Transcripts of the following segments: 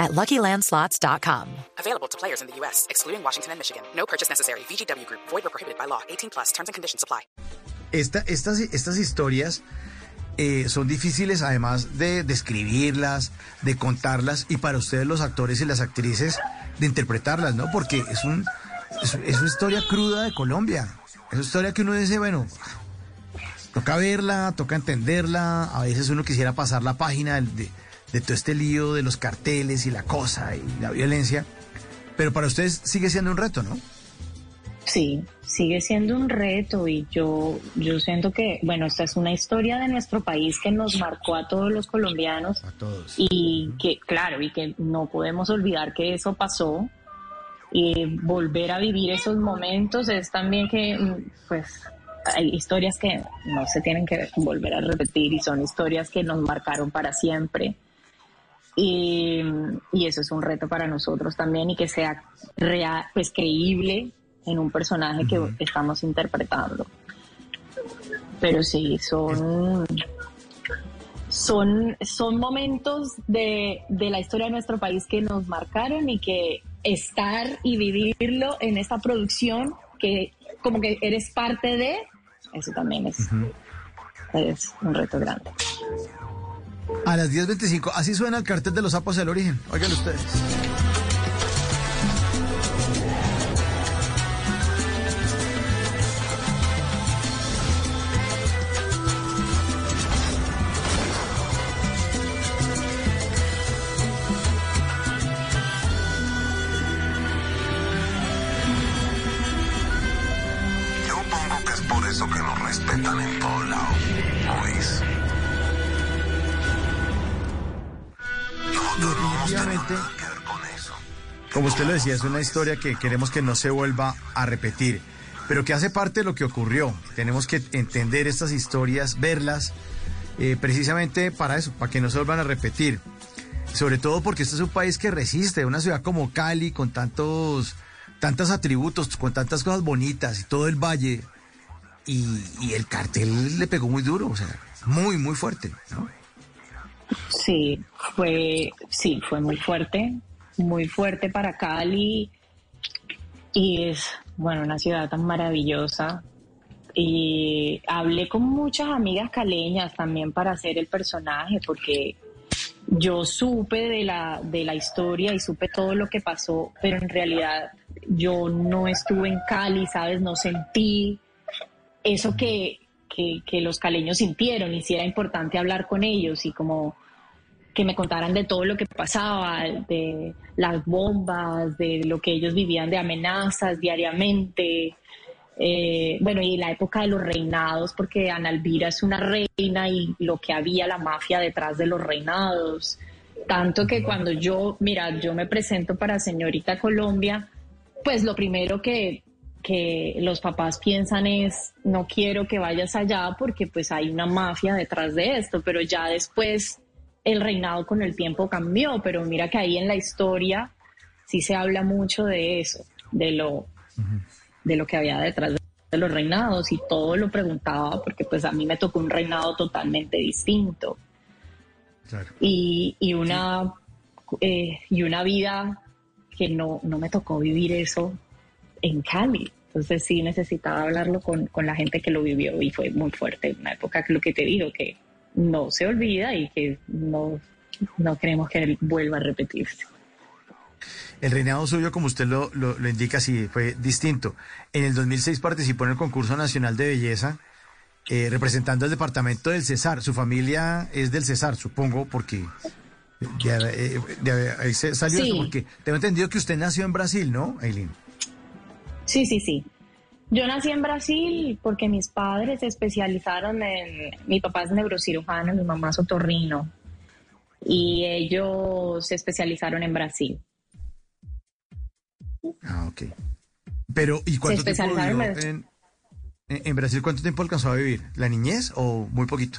at LuckyLandSlots.com. Available to players in the U.S., excluding Washington and Michigan. No purchase necessary. VGW Group. Void or prohibited by law. 18 plus. Terms and conditions apply. Esta, estas, estas historias eh, son difíciles además de describirlas, de contarlas y para ustedes los actores y las actrices de interpretarlas, ¿no? Porque es, un, es, es una historia cruda de Colombia. Es una historia que uno dice, bueno, toca verla, toca entenderla. A veces uno quisiera pasar la página del- de, de todo este lío de los carteles y la cosa y la violencia. Pero para ustedes sigue siendo un reto, ¿no? Sí, sigue siendo un reto y yo, yo siento que, bueno, esta es una historia de nuestro país que nos marcó a todos los colombianos A todos. y que, claro, y que no podemos olvidar que eso pasó y volver a vivir esos momentos es también que, mm, pues, hay historias que no se tienen que volver a repetir y son historias que nos marcaron para siempre. Y, y eso es un reto para nosotros también y que sea real, pues creíble en un personaje que estamos interpretando. Pero sí, son, son, son momentos de, de la historia de nuestro país que nos marcaron y que estar y vivirlo en esta producción, que como que eres parte de, eso también es, es un reto grande. A las 10.25, así suena el cartel de los sapos del origen. Oigan ustedes. Yo pongo que es por eso que nos respetan en todos lados. Pues. Definitivamente. Como usted lo decía, es una historia que queremos que no se vuelva a repetir, pero que hace parte de lo que ocurrió. Tenemos que entender estas historias, verlas, eh, precisamente para eso, para que no se vuelvan a repetir. Sobre todo porque este es un país que resiste, una ciudad como Cali, con tantos, tantos atributos, con tantas cosas bonitas y todo el valle. Y, y el cartel le pegó muy duro, o sea, muy, muy fuerte. ¿no? Sí, fue, sí, fue muy fuerte, muy fuerte para Cali y es, bueno, una ciudad tan maravillosa. Y hablé con muchas amigas caleñas también para hacer el personaje, porque yo supe de la, de la historia y supe todo lo que pasó, pero en realidad yo no estuve en Cali, ¿sabes? No sentí eso que, que, los caleños sintieron y si era importante hablar con ellos y como que me contaran de todo lo que pasaba, de las bombas, de lo que ellos vivían de amenazas diariamente. Eh, bueno, y la época de los reinados, porque Ana Elvira es una reina y lo que había la mafia detrás de los reinados. Tanto que cuando yo, mira, yo me presento para Señorita Colombia, pues lo primero que, que los papás piensan es, no quiero que vayas allá porque pues hay una mafia detrás de esto, pero ya después el reinado con el tiempo cambió, pero mira que ahí en la historia sí se habla mucho de eso, de lo, de lo que había detrás de los reinados y todo lo preguntaba porque pues a mí me tocó un reinado totalmente distinto. Claro. y, y una eh, y una vida que no, no me tocó vivir eso en Cali. Entonces sí necesitaba hablarlo con, con la gente que lo vivió y fue muy fuerte. Una época que lo que te digo, que no se olvida y que no, no queremos que vuelva a repetirse. El reinado suyo, como usted lo, lo, lo indica, sí fue distinto. En el 2006 participó en el concurso nacional de belleza, eh, representando el departamento del Cesar. Su familia es del Cesar, supongo, porque de, eh, ahí se salió Sí. eso, porque tengo entendido que usted nació en Brasil, ¿no, Eileen? Sí, sí, sí. Yo nací en Brasil porque mis padres se especializaron en... Mi papá es neurocirujano, mi mamá es otorrino. Y ellos se especializaron en Brasil. Ah, ok. Pero, ¿y cuánto tiempo vivió en, En en Brasil, ¿cuánto tiempo alcanzó a vivir? ¿La niñez o muy poquito?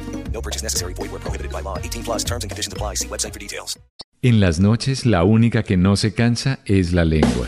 No purchase necessary. Void where prohibited by law. 18 plus terms and conditions apply. See website for details. En las noches la única que no se cansa es la lengua.